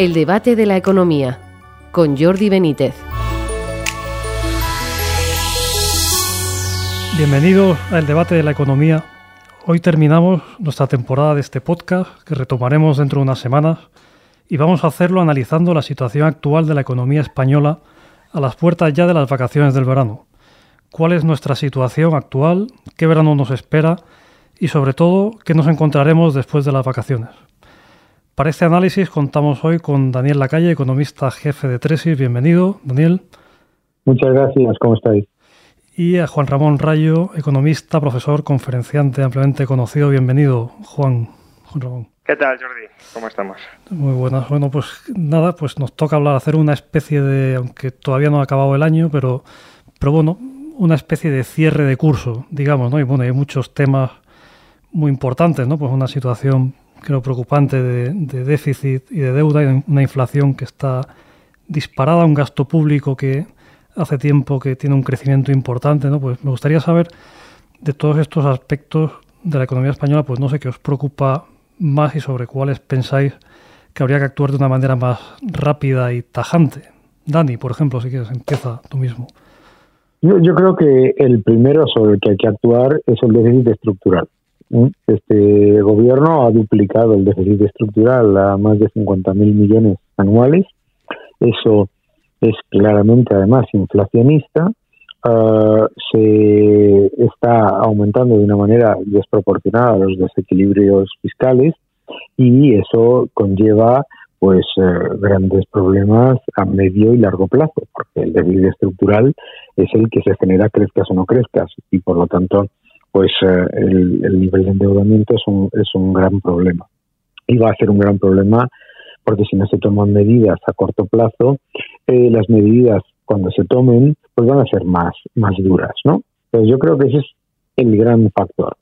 El debate de la economía con Jordi Benítez. Bienvenidos al debate de la economía. Hoy terminamos nuestra temporada de este podcast que retomaremos dentro de unas semanas y vamos a hacerlo analizando la situación actual de la economía española a las puertas ya de las vacaciones del verano. ¿Cuál es nuestra situación actual? ¿Qué verano nos espera? Y sobre todo, ¿qué nos encontraremos después de las vacaciones? Para este análisis contamos hoy con Daniel Lacalle, economista jefe de Tresis. Bienvenido, Daniel. Muchas gracias, ¿cómo estáis? Y a Juan Ramón Rayo, economista, profesor, conferenciante ampliamente conocido. Bienvenido, Juan. Juan Ramón. ¿Qué tal, Jordi? ¿Cómo estamos? Muy buenas. Bueno, pues nada, pues nos toca hablar, hacer una especie de, aunque todavía no ha acabado el año, pero, pero bueno, una especie de cierre de curso, digamos, ¿no? Y bueno, hay muchos temas muy importantes, ¿no? Pues una situación, creo, preocupante de, déficit y de deuda, y una inflación que está disparada, un gasto público que hace tiempo que tiene un crecimiento importante, ¿no? Pues me gustaría saber de todos estos aspectos de la economía española, pues no sé qué os preocupa más y sobre cuáles pensáis que habría que actuar de una manera más rápida y tajante. Dani, por ejemplo, si quieres, empieza tú mismo. Yo creo que el primero sobre el que hay que actuar es el déficit estructural. Este gobierno ha duplicado el déficit estructural a más de 50.000 millones anuales. Eso es claramente además inflacionista. Uh, se está aumentando de una manera desproporcionada los desequilibrios fiscales y eso conlleva pues eh, grandes problemas a medio y largo plazo, porque el déficit estructural es el que se genera crezcas o no crezcas y por lo tanto pues eh, el, el, nivel de endeudamiento es un, es un gran problema. Y va a ser un gran problema porque si no se toman medidas a corto plazo, eh, las medidas cuando se tomen pues van a ser más, más duras, ¿no? Pues yo creo que ese es el gran factor.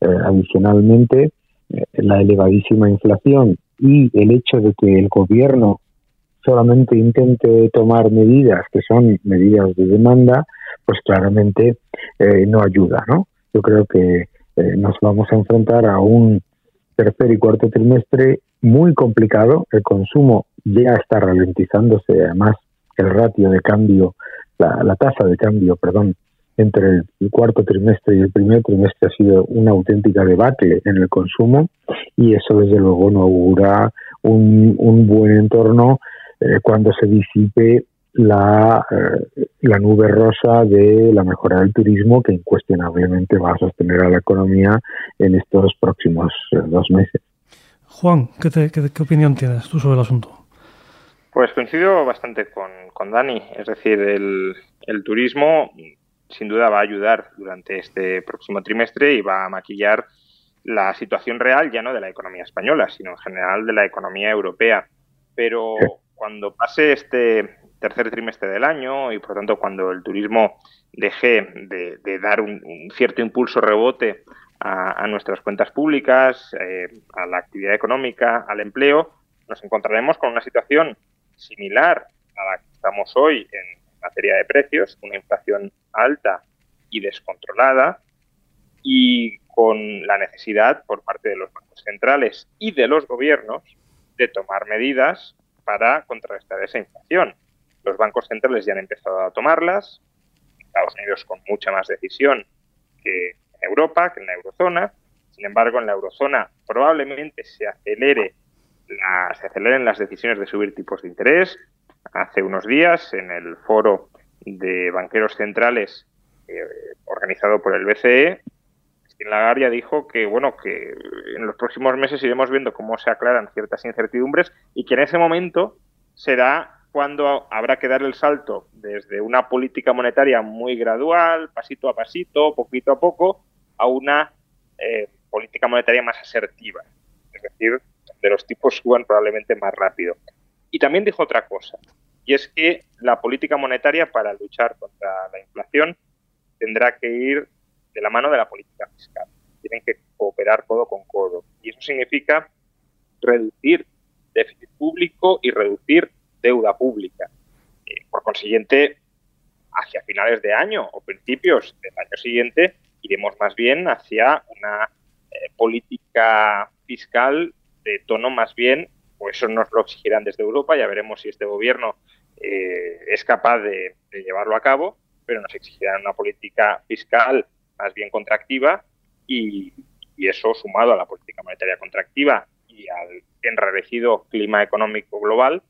Eh, adicionalmente, la elevadísima inflación y el hecho de que el gobierno solamente intente tomar medidas que son medidas de demanda, pues claramente no ayuda, ¿no? Yo creo que eh, nos vamos a enfrentar a un tercer y cuarto trimestre muy complicado. El consumo ya está ralentizándose, además el ratio de cambio, la, tasa de cambio, perdón, entre el cuarto trimestre y el primer trimestre ha sido una auténtica debate en el consumo y eso desde luego no augura un, un buen entorno eh, cuando se disipe la, eh, la nube rosa de la mejora del turismo que incuestionablemente va a sostener a la economía en estos próximos eh, dos meses. Juan, ¿qué, te, qué, ¿qué, opinión tienes tú sobre el asunto? Pues coincido bastante con, con Dani, es decir, el, el turismo sin duda va a ayudar durante este próximo trimestre y va a maquillar la situación real ya no de la economía española, sino en general de la economía europea. Pero cuando pase este tercer trimestre del año y por tanto cuando el turismo deje de, dar un, cierto impulso rebote a, a nuestras cuentas públicas, eh, a la actividad económica, al empleo, nos encontraremos con una situación similar a la que estamos hoy en materia de precios, una inflación alta y descontrolada y con la necesidad por parte de los bancos centrales y de los gobiernos de tomar medidas para contrarrestar esa inflación. Los bancos centrales ya han empezado a tomarlas, Estados Unidos con mucha más decisión que en Europa, que en la eurozona. Sin embargo, en la eurozona probablemente se acelere la, se aceleren las decisiones de subir tipos de interés, hace unos días en el foro de banqueros centrales eh, organizado por el BCE, Christine Lagarde dijo que bueno que en los próximos meses iremos viendo cómo se aclaran ciertas incertidumbres y que en ese momento será cuando habrá que dar el salto desde una política monetaria muy gradual, pasito a pasito, poquito a poco, a una eh, política monetaria más asertiva. Es decir, de los tipos suban probablemente más rápido. Y también dijo otra cosa, y es que la política monetaria para luchar contra la inflación tendrá que ir de la mano de la política fiscal. Tienen que cooperar codo con codo. Y eso significa reducir déficit público y reducir deuda pública. Eh, por consiguiente, hacia finales de año o principios del año siguiente, iremos más bien hacia una eh, política fiscal de tono más bien pues eso nos lo exigirán desde Europa, ya veremos si este gobierno eh, es capaz de, llevarlo a cabo, pero nos exigirán una política fiscal más bien contractiva y, eso sumado a la política monetaria contractiva y al enrarecido clima económico global,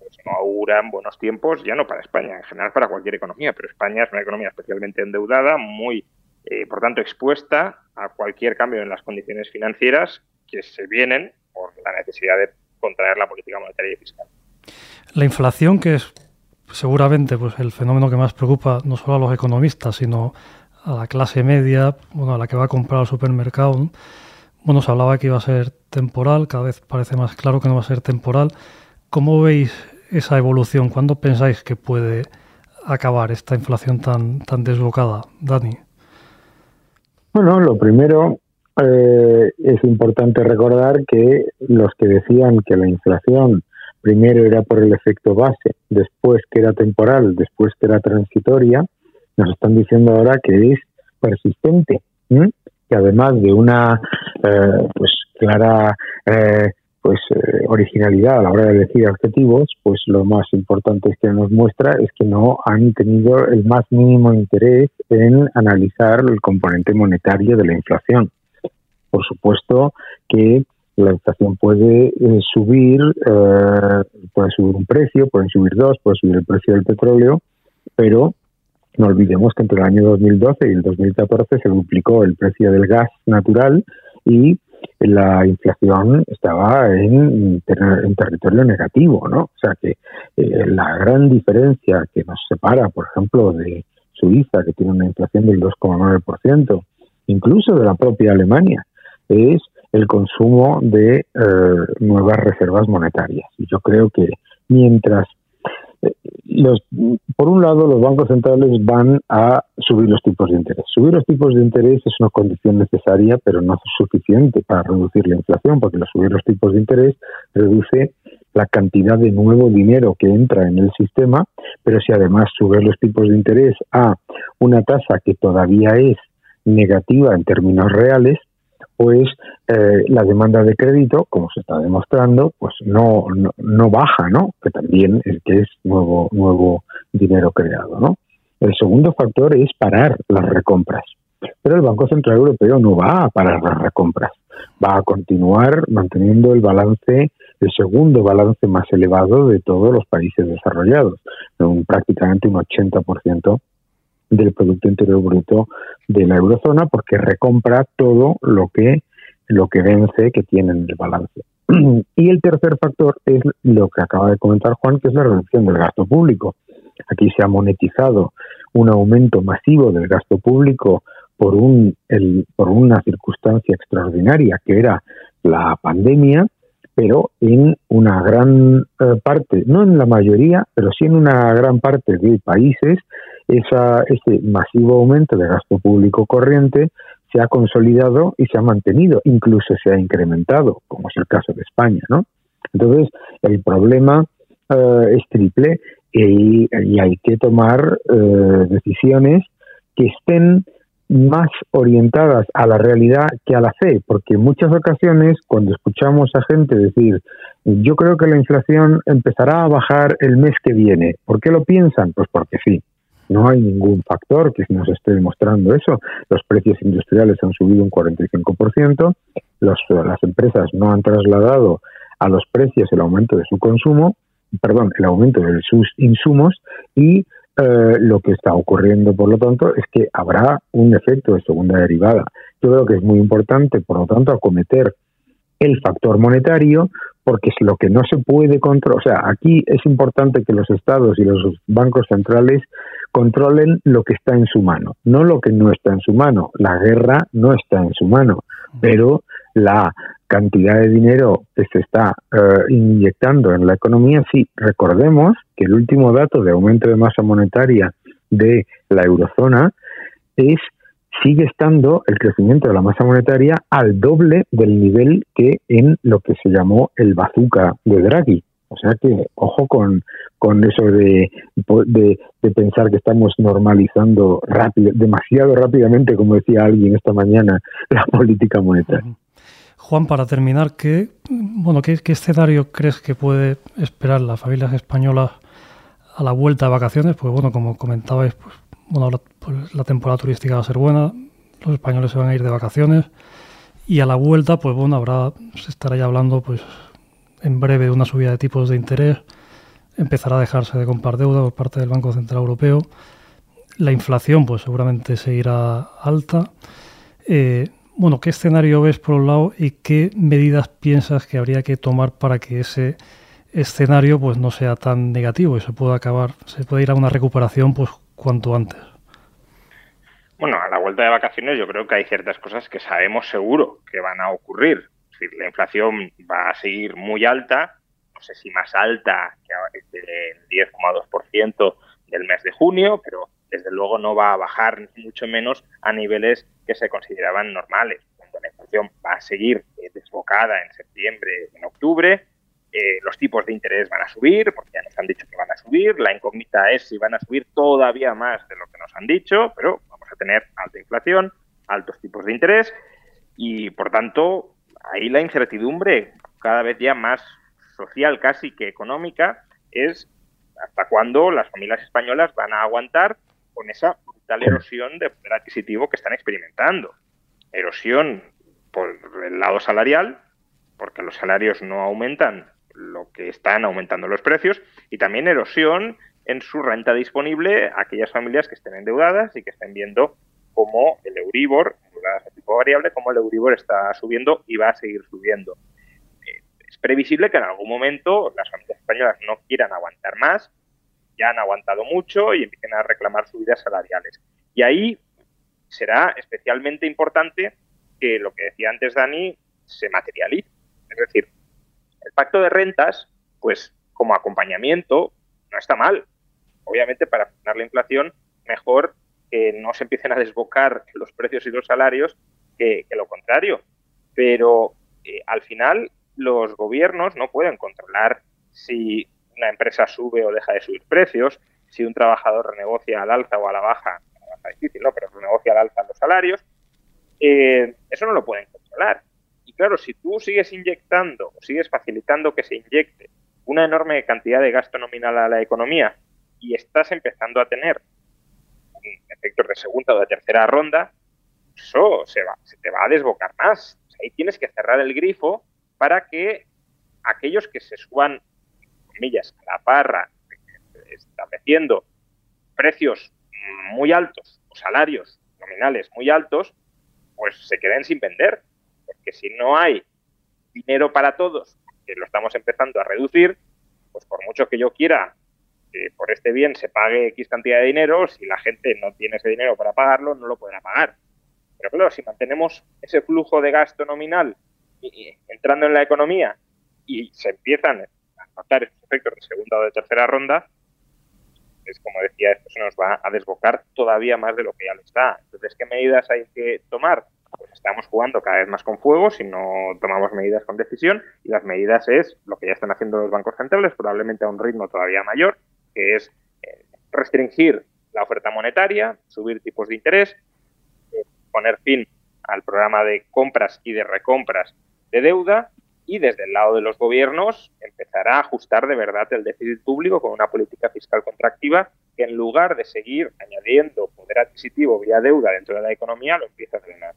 pues no auguran buenos tiempos, ya no para España, en general para cualquier economía, pero España es una economía especialmente endeudada, muy, eh, por tanto, expuesta a cualquier cambio en las condiciones financieras que se vienen por la necesidad de contraer la política monetaria y fiscal. La inflación, que es seguramente pues, el fenómeno que más preocupa no solo a los economistas, sino a la clase media, bueno, a la que va a comprar al supermercado. Bueno, se hablaba que iba a ser temporal, cada vez parece más claro que no va a ser temporal. ¿Cómo veis esa evolución? ¿Cuándo pensáis que puede acabar esta inflación tan, tan desbocada, Dani? Bueno, lo primero eh, es importante recordar que los que decían que la inflación primero era por el efecto base, después que era temporal, después que era transitoria, nos están diciendo ahora que es persistente, que además de una eh, pues clara eh, pues originalidad a la hora de elegir objetivos, pues lo más importante que nos muestra es que no han tenido el más mínimo interés en analizar el componente monetario de la inflación. Por supuesto que la inflación puede eh, subir, eh, puede subir un precio, pueden subir dos, puede subir el precio del petróleo, pero no olvidemos que entre el año 2012 y el 2014 se duplicó el precio del gas natural y la inflación estaba en, en territorio negativo, ¿no? O sea que eh, la gran diferencia que nos separa, por ejemplo, de Suiza, que tiene una inflación del 2,9%, incluso de la propia Alemania, es el consumo de eh, nuevas reservas monetarias. Y yo creo que mientras por un lado, los bancos centrales van a subir los tipos de interés. Subir los tipos de interés es una condición necesaria, pero no es suficiente para reducir la inflación, porque subir los tipos de interés reduce la cantidad de nuevo dinero que entra en el sistema, pero si además subes los tipos de interés a una tasa que todavía es negativa en términos reales, pues la demanda de crédito, como se está demostrando, pues no, no, baja, ¿no? Que también es que es nuevo, nuevo dinero creado, ¿no? El segundo factor es parar las recompras. Pero el Banco Central Europeo no va a parar las recompras, va a continuar manteniendo el balance, el segundo balance más elevado de todos los países desarrollados, un, prácticamente un 80% del Producto Interior Bruto de la eurozona porque recompra todo lo que lo que vence que tiene en el balance. Y el tercer factor es lo que acaba de comentar Juan, que es la reducción del gasto público. Aquí se ha monetizado un aumento masivo del gasto público por un el, por una circunstancia extraordinaria que era la pandemia, pero en una gran eh, parte, no en la mayoría, pero sí en una gran parte de países esa, ese masivo aumento de gasto público corriente se ha consolidado y se ha mantenido, incluso se ha incrementado, como es el caso de España, ¿no? Entonces, el problema eh, es triple y, hay que tomar eh, decisiones que estén más orientadas a la realidad que a la fe, porque en muchas ocasiones cuando escuchamos a gente decir, yo creo que la inflación empezará a bajar el mes que viene, ¿por qué lo piensan? Pues porque sí. No hay ningún factor que nos esté demostrando eso. Los precios industriales han subido un 45%, los, las empresas no han trasladado a los precios el aumento de su consumo, perdón, el aumento de sus insumos y eh, lo que está ocurriendo, por lo tanto, es que habrá un efecto de segunda derivada. Yo creo que es muy importante, por lo tanto, acometer el factor monetario, porque es lo que no se puede controlar. O sea, aquí es importante que los estados y los bancos centrales controlen lo que está en su mano, no lo que no está en su mano. La guerra no está en su mano, pero la cantidad de dinero que se está eh, inyectando en la economía, sí, recordemos que el último dato de aumento de masa monetaria de la eurozona es sigue estando el crecimiento de la masa monetaria al doble del nivel que en lo que se llamó el bazooka de Draghi. O sea que, ojo con, con eso de, de, pensar que estamos normalizando rápido, demasiado rápidamente, como decía alguien esta mañana, la política monetaria. Juan, para terminar, ¿qué, bueno, ¿qué, escenario crees que puede esperar las familias españolas a la vuelta de vacaciones? Pues bueno, como comentabais, pues, bueno, la, pues, la temporada turística va a ser buena, los españoles se van a ir de vacaciones y a la vuelta, pues bueno, habrá, se estará ya hablando pues en breve de una subida de tipos de interés, empezará a dejarse de comprar deuda por parte del Banco Central Europeo, la inflación pues seguramente seguirá alta. Eh, bueno, ¿qué escenario ves por un lado y qué medidas piensas que habría que tomar para que ese escenario pues no sea tan negativo y se pueda acabar, se pueda ir a una recuperación pues cuanto antes? Bueno, a la vuelta de vacaciones yo creo que hay ciertas cosas que sabemos seguro que van a ocurrir. Es decir, la inflación va a seguir muy alta, no sé si más alta que el 10,2% del mes de junio, pero desde luego no va a bajar mucho menos a niveles que se consideraban normales. Cuando la inflación va a seguir eh, desbocada en septiembre, en octubre, eh, los tipos de interés van a subir, porque ya nos han dicho que van a subir. La incógnita es si van a subir todavía más de lo que nos han dicho, pero vamos a tener alta inflación, altos tipos de interés y, por tanto, ahí la incertidumbre cada vez ya más social casi que económica es hasta cuándo las familias españolas van a aguantar con esa brutal erosión de poder adquisitivo que están experimentando. Erosión por el lado salarial, porque los salarios no aumentan lo que están aumentando los precios, y también erosión en su renta disponible a aquellas familias que estén endeudadas y que estén viendo cómo el Euribor, endeudadas tipo variable, cómo el Euribor está subiendo y va a seguir subiendo. Eh, es previsible que en algún momento las familias españolas no quieran aguantar más, ya han aguantado mucho y empiecen a reclamar subidas salariales. Y ahí será especialmente importante que lo que decía antes Dani se materialice. Es decir, el pacto de rentas, pues como acompañamiento, no está mal. Obviamente, para frenar la inflación, mejor que no se empiecen a desbocar los precios y los salarios que, lo contrario. Pero eh, al final, los gobiernos no pueden controlar si una empresa sube o deja de subir precios, si un trabajador renegocia al alza o a la baja, a difícil, ¿no? Pero renegocia al alza los salarios, eh, eso no lo pueden controlar. Y claro, si tú sigues inyectando o sigues facilitando que se inyecte una enorme cantidad de gasto nominal a la economía y estás empezando a tener efectos de segunda o de tercera ronda, eso se, va, se te va a desbocar más. ahí tienes que cerrar el grifo para que aquellos que se suban, comillas, a la parra, estableciendo precios muy altos o salarios nominales muy altos, pues se queden sin vender porque si no hay dinero para todos, que lo estamos empezando a reducir, pues por mucho que yo quiera que por este bien se pague X cantidad de dinero, si la gente no tiene ese dinero para pagarlo, no lo podrá pagar. Pero claro, si mantenemos ese flujo de gasto nominal entrando en la economía y se empiezan a notar esos efectos de segunda o de tercera ronda, es como decía, esto se nos va a desbocar todavía más de lo que ya lo está. Entonces, ¿qué medidas hay que tomar? pues estamos jugando cada vez más con fuego si no tomamos medidas con decisión y las medidas es lo que ya están haciendo los bancos centrales, probablemente a un ritmo todavía mayor, que es eh, restringir la oferta monetaria, subir tipos de interés, eh, poner fin al programa de compras y de recompras de deuda y desde el lado de los gobiernos empezar a ajustar de verdad el déficit público con una política fiscal contractiva que en lugar de seguir añadiendo poder adquisitivo vía deuda dentro de la economía lo empieza a drenar.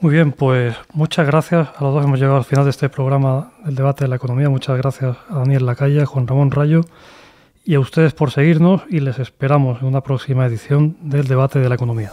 Muy bien, pues muchas gracias a los dos. Hemos llegado al final de este programa del debate de la economía. Muchas gracias a Daniel Lacaya, Juan Ramón Rayo y a ustedes por seguirnos y les esperamos en una próxima edición del debate de la economía.